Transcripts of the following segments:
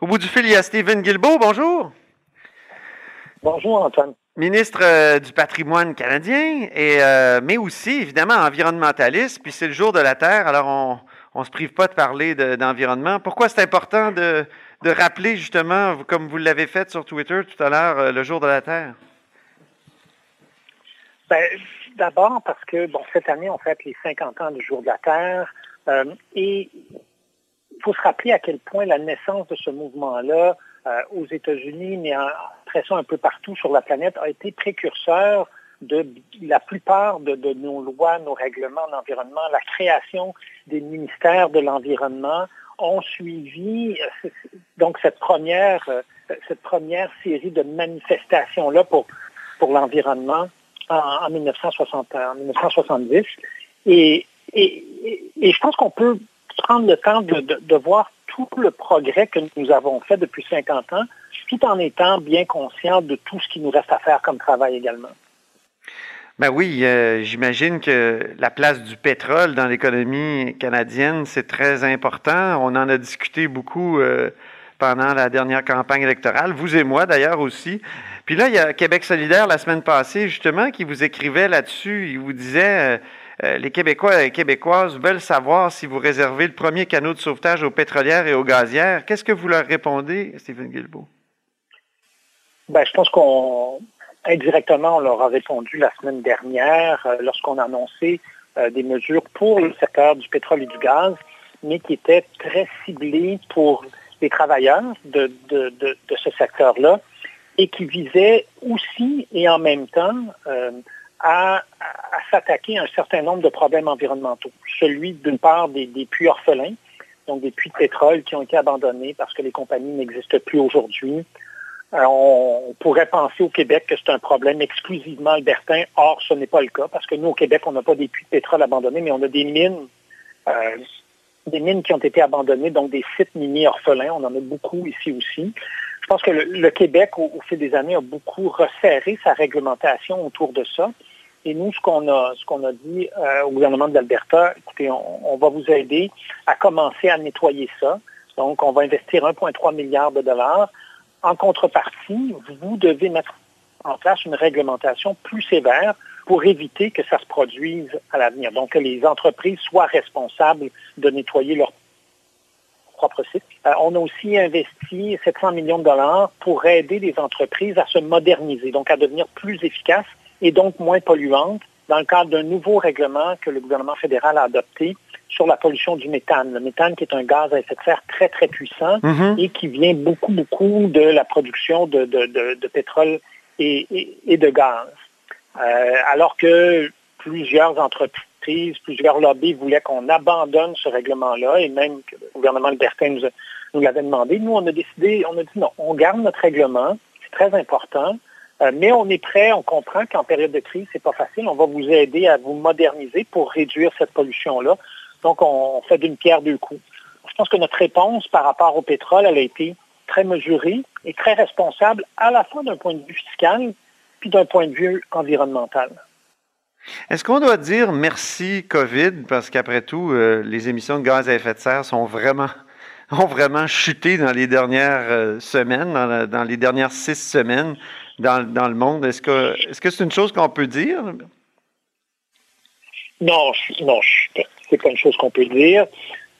Au bout du fil, il y a Stephen Guilbeault. Bonjour. Bonjour, Antoine. Ministre euh, du patrimoine canadien, et, euh, mais aussi, évidemment, environnementaliste. Puis c'est le jour de la Terre, alors on ne se prive pas de parler d'environnement. Pourquoi c'est important de, de, rappeler, justement, comme vous l'avez fait sur Twitter tout à l'heure, euh, le jour de la Terre? Ben, D'abord parce que, bon, cette année, on fête les 50 ans du jour de la Terre. et il faut se rappeler à quel point la naissance de ce mouvement-là euh, aux États-Unis, mais en, ça un peu partout sur la planète, a été précurseur de la plupart de, nos lois, nos règlements d'environnement, la création des ministères de l'environnement ont suivi euh, donc cette première, euh, cette première série de manifestations-là pour, pour l'environnement en, 1960, en 1970. Et, et, et, je pense qu'on peut prendre le temps de, voir tout le progrès que nous avons fait depuis 50 ans, tout en étant bien conscient de tout ce qui nous reste à faire comme travail également. Ben oui, euh, j'imagine que la place du pétrole dans l'économie canadienne, c'est très important. On en a discuté beaucoup euh, pendant la dernière campagne électorale, vous et moi d'ailleurs aussi. Puis là, il y a Québec solidaire la semaine passée, justement, qui vous écrivait là-dessus. Il vous disait... Euh, euh, les Québécois et les Québécoises veulent savoir si vous réservez le premier canot de sauvetage aux pétrolières et aux gazières. Qu'est-ce que vous leur répondez, Stephen Guilbeault? Ben, je pense qu'on indirectement, on leur a répondu la semaine dernière euh, lorsqu'on a annoncé euh, des mesures pour le secteur du pétrole et du gaz, mais qui étaient très ciblées pour les travailleurs de, de ce secteur-là et qui visaient aussi et en même temps à, s'attaquer à un certain nombre de problèmes environnementaux. Celui, d'une part, des, puits orphelins, donc des puits de pétrole qui ont été abandonnés parce que les compagnies n'existent plus aujourd'hui. Euh, on, pourrait penser au Québec que c'est un problème exclusivement albertain. Or, ce n'est pas le cas parce que nous, au Québec, on n'a pas des puits de pétrole abandonnés, mais on a des mines, euh, des mines qui ont été abandonnées, donc des sites miniers orphelins. On en a beaucoup ici aussi. Je pense que le, Québec, au, fil des années, a beaucoup resserré sa réglementation autour de ça. Et nous, ce qu'on a, dit euh, au gouvernement de l'Alberta, écoutez, on, va vous aider à commencer à nettoyer ça. Donc, on va investir 1,3 milliard de dollars. En contrepartie, vous devez mettre en place une réglementation plus sévère pour éviter que ça se produise à l'avenir. Donc, que les entreprises soient responsables de nettoyer leur propre site. Euh, on a aussi investi 700 millions de dollars pour aider les entreprises à se moderniser, donc à devenir plus efficaces et donc moins polluantes dans le cadre d'un nouveau règlement que le gouvernement fédéral a adopté sur la pollution du méthane. Le méthane qui est un gaz à effet de serre très, très puissant mm-hmm. et qui vient beaucoup, beaucoup de la production de, pétrole et, de gaz. Euh, alors que plusieurs entreprises plusieurs lobbies voulaient qu'on abandonne ce règlement-là et même que le gouvernement libertin nous, nous l'avait demandé. Nous, on a décidé, on a dit non, on garde notre règlement, c'est très important, euh, mais on est prêt, on comprend qu'en période de crise, c'est pas facile. On va vous aider à vous moderniser pour réduire cette pollution-là. Donc, on, fait d'une pierre deux coups. Je pense que notre réponse par rapport au pétrole, elle a été très mesurée et très responsable à la fois d'un point de vue fiscal puis d'un point de vue environnemental. Est-ce qu'on doit dire merci COVID? Parce qu'après tout, euh, les émissions de gaz à effet de serre sont vraiment ont vraiment chuté dans les dernières euh, semaines, dans, les dernières six semaines dans, le monde. Est-ce que est-ce que c'est une chose qu'on peut dire? Non, non, c'est pas une chose qu'on peut dire.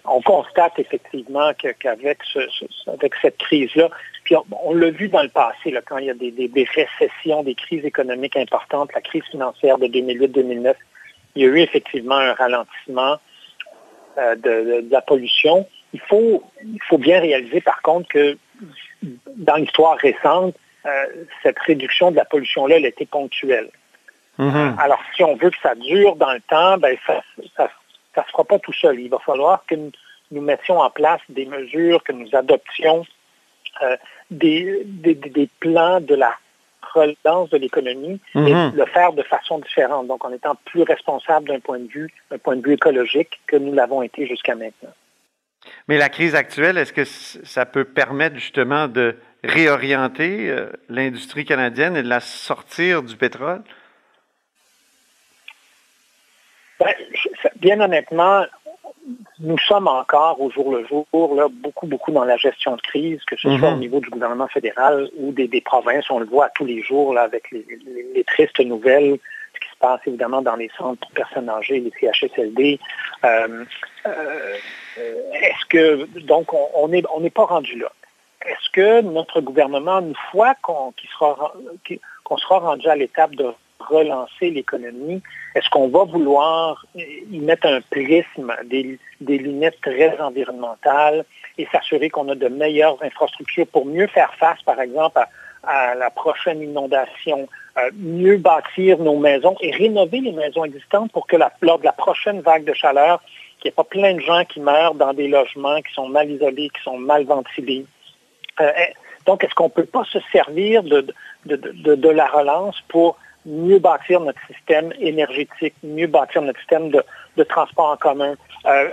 On constate effectivement qu'avec avec cette crise-là, puis on, l'a vu dans le passé, quand il y a des, récessions, des crises économiques importantes, la crise financière de 2008-2009, il y a eu effectivement un ralentissement euh, de, la pollution. Il faut, il faut bien réaliser par contre que dans l'histoire récente, cette réduction de la pollution-là, elle été ponctuelle. Mm-hmm. Alors, si on veut que ça dure dans le temps, ben, ça ne se fera pas tout seul. Il va falloir que nous mettions en place des mesures, que nous adoptions euh, des, des, plans de la relance de l'économie et mhm. le faire de façon différente. Donc, en étant plus responsable d'un point de vue, d'un point de vue écologique que nous l'avons été jusqu'à maintenant. Mais la crise actuelle, est-ce que ça peut permettre justement de réorienter euh, l'industrie canadienne et de la sortir du pétrole? Ben, bien honnêtement, nous sommes encore au jour le jour là, beaucoup, beaucoup dans la gestion de crise, que ce soit au mhm. niveau du gouvernement fédéral ou des, provinces. On le voit tous les jours là, avec les, tristes nouvelles, ce qui se passe évidemment dans les centres pour personnes âgées, les CHSLD. Euh, euh, est-ce que, donc, on n'est on pas rendu là? Est-ce que notre gouvernement, une fois qu'on sera, rendu à l'étape de relancer l'économie, est-ce qu'on va vouloir y mettre un prisme, des, lunettes très environnementales et s'assurer qu'on a de meilleures infrastructures pour mieux faire face, par exemple, à, la prochaine inondation, euh, mieux bâtir nos maisons et rénover les maisons existantes pour que lors de la prochaine vague de chaleur, qu'il n'y ait pas plein de gens qui meurent dans des logements qui sont mal isolés, qui sont mal ventilés? Euh, donc, est-ce qu'on ne peut pas se servir de, la relance pour mieux bâtir notre système énergétique, mieux bâtir notre système de, transport en commun, euh,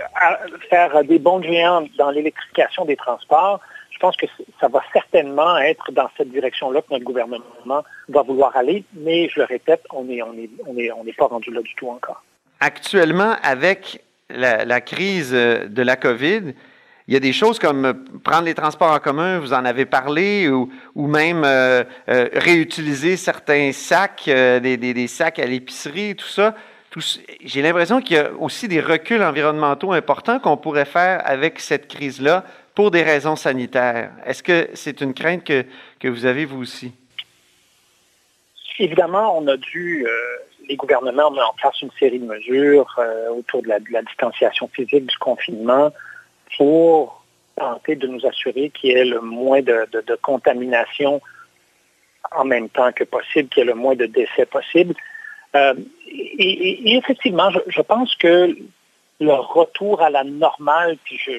faire des bons géants dans l'électrification des transports? Je pense que ça va certainement être dans cette direction-là que notre gouvernement va vouloir aller, mais je le répète, on n'est pas rendu là du tout encore. Actuellement, avec la crise de la COVID, il y a des choses comme euh, prendre les transports en commun, vous en avez parlé, ou, même euh, euh, réutiliser certains sacs, des, sacs à l'épicerie, tout ça. J'ai l'impression qu'il y a aussi des reculs environnementaux importants qu'on pourrait faire avec cette crise-là pour des raisons sanitaires. Est-ce que c'est une crainte que, que, vous avez vous aussi? Évidemment, on a dû, les gouvernements ont mis en place une série de mesures autour de la, de la distanciation physique, du confinement, pour tenter de nous assurer qu'il y ait le moins de, contamination en même temps que possible, qu'il y ait le moins de décès possible. Euh, et, effectivement, je, pense que le retour à la normale, puis je,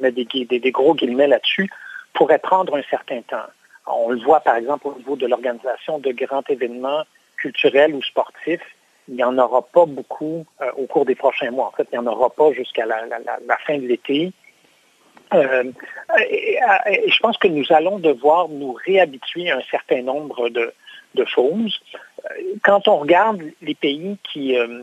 mets des, gros guillemets là-dessus, pourrait prendre un certain temps. On le voit par exemple au niveau de l'organisation de grands événements culturels ou sportifs. Il n'y en aura pas beaucoup euh, au cours des prochains mois. En fait, il n'y en aura pas jusqu'à la, fin de l'été. Euh, et, je pense que nous allons devoir nous réhabituer à un certain nombre de, choses. Quand on regarde les pays qui, euh,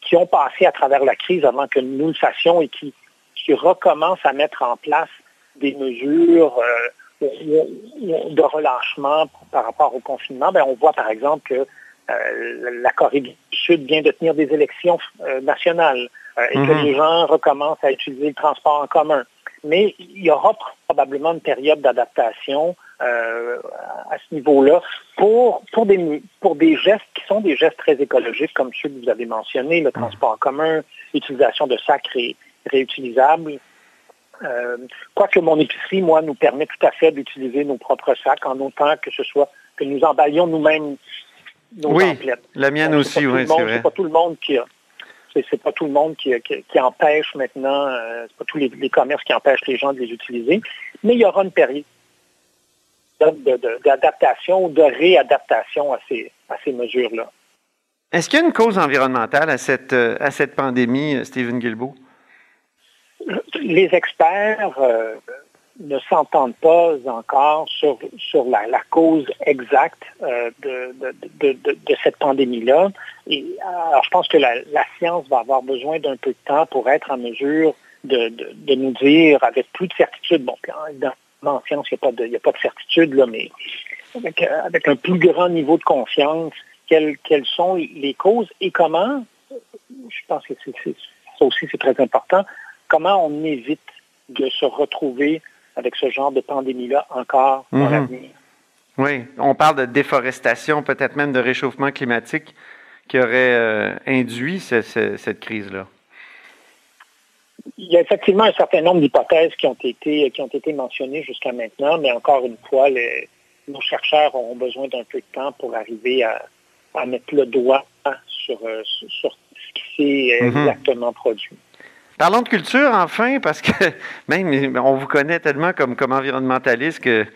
qui ont passé à travers la crise avant que nous le fassions et qui, qui recommencent à mettre en place des mesures euh, de relâchement par rapport au confinement, ben, on voit par exemple que la Corée du Sud vient de tenir des élections nationales et que mm-hmm. les gens recommencent à utiliser le transport en commun mais il y aura probablement une période d'adaptation euh, à ce niveau-là pour, pour, des, pour des gestes qui sont des gestes très écologiques, comme ceux que vous avez mentionnés, le transport en commun, l'utilisation de sacs réutilisables. Euh, quoique mon épicerie, moi, nous permet tout à fait d'utiliser nos propres sacs en autant que ce soit que nous emballions nous-mêmes nos oui, La mienne aussi, oui, c'est vrai. C'est pas tout le monde qui a c'est pas tout le monde qui, empêche maintenant, euh, c'est pas tous les, commerces qui empêchent les gens de les utiliser, mais il y aura une période d'adaptation ou de réadaptation à ces, à ces mesures-là. Est-ce qu'il y a une cause environnementale à cette, euh, à cette pandémie, euh, Stephen Guilbeault? Les experts ne s'entendent pas encore sur, sur la, cause exacte euh, de, de, cette pandémie-là. Et alors, je pense que la, science va avoir besoin d'un peu de temps pour être en mesure de, nous dire avec plus de certitude, bon, évidemment, en science, il n'y a, pas de certitude, là, mais avec, avec, un plus grand niveau de confiance, quelles, quelles sont les causes et comment, je pense que ça aussi c'est très important, comment on évite de se retrouver avec ce genre de pandémie-là encore dans mhm. l'avenir. Oui, on parle de déforestation, peut-être même de réchauffement climatique qui aurait euh, induit cette crise-là. Il y a effectivement un certain nombre d'hypothèses qui ont été qui ont été mentionnées jusqu'à maintenant, mais encore une fois, nos chercheurs ont besoin d'un peu de temps pour arriver à, mettre le doigt sur, euh, sur ce qui s'est mhm. exactement produit. Parlons de culture enfin, parce que même on vous connaît tellement comme, comme environnementaliste que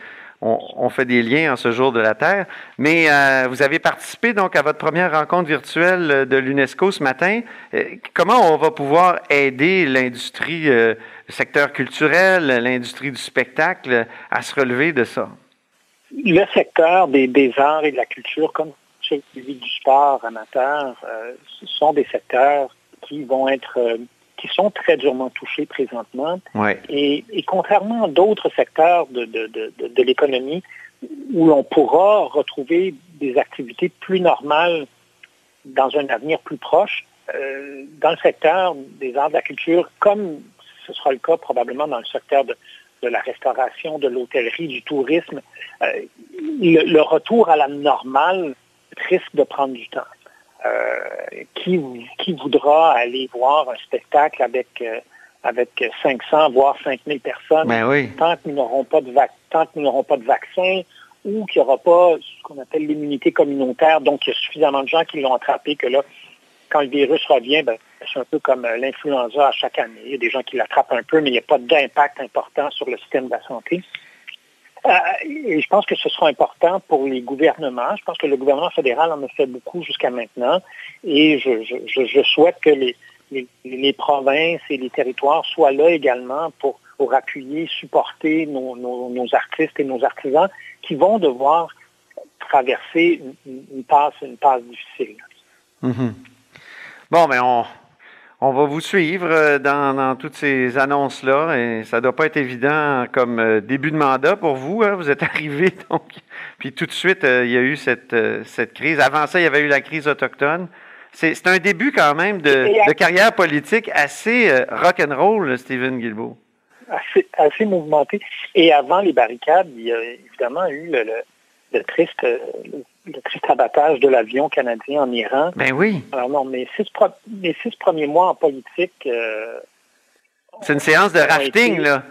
on, fait des liens en ce jour de la Terre. Mais euh, vous avez participé donc à votre première rencontre virtuelle de l'UNESCO ce matin. Euh, comment on va pouvoir aider l'industrie, euh, le secteur culturel, l'industrie du spectacle à se relever de ça? Le secteur des, des arts et de la culture, comme celui du sport amateur, ce sont des secteurs qui vont être qui sont très durement touchés présentement. Et, contrairement à d'autres secteurs de, de l'économie, où l'on pourra retrouver des activités plus normales dans un avenir plus proche, euh, dans le secteur des arts de la culture, comme ce sera le cas probablement dans le secteur de, la restauration, de l'hôtellerie, du tourisme, euh, le, retour à la normale risque de prendre du temps. Euh, qui, qui voudra aller voir un spectacle avec, avec 500, voire 5000 personnes, ben tant que nous n'aurons pas de tant que nous n'aurons pas de vaccin ou qu'il n'y aura pas ce qu'on appelle l'immunité communautaire, donc il y a suffisamment de gens qui l'ont attrapé que là, quand le virus revient, ben, c'est un peu comme euh, l'influenza à chaque année. Il y a des gens qui l'attrapent un peu, mais il n'y a pas d'impact important sur le système de la santé. Euh, et je pense que ce sera important pour les gouvernements. Je pense que le gouvernement fédéral en a fait beaucoup jusqu'à maintenant. Et je, souhaite que les, provinces et les territoires soient là également pour, appuyer, supporter nos, artistes et nos artisans qui vont devoir traverser une, passe, difficile. Mm-hmm. Bon, mais on, on va vous suivre euh, dans, toutes ces annonces-là et ça ne doit pas être évident comme euh, début de mandat pour vous. Hein. Vous êtes arrivé, donc, puis tout de suite, euh, il y a eu cette, cette crise. Avant ça, il y avait eu la crise autochtone. C'est un début quand même de, carrière politique assez rock'n'roll, Stephen Guilbeault. Assez, assez, mouvementé. Et avant les barricades, il y a évidemment eu le, le triste, le triste abattage de l'avion canadien en Iran. Ben oui. Alors non, mes six, six premiers mois en politique. Euh, c'est une séance de rafting, là.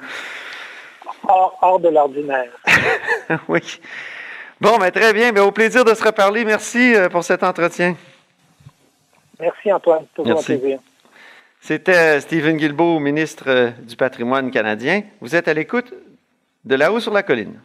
Hors, de l'ordinaire. oui. Bon, ben très bien. Ben, au plaisir de se reparler. Merci euh, pour cet entretien. Merci, Antoine. Toujours un plaisir. C'était Stephen Guilbeault, ministre euh, du patrimoine canadien. Vous êtes à l'écoute de là-haut sur la colline.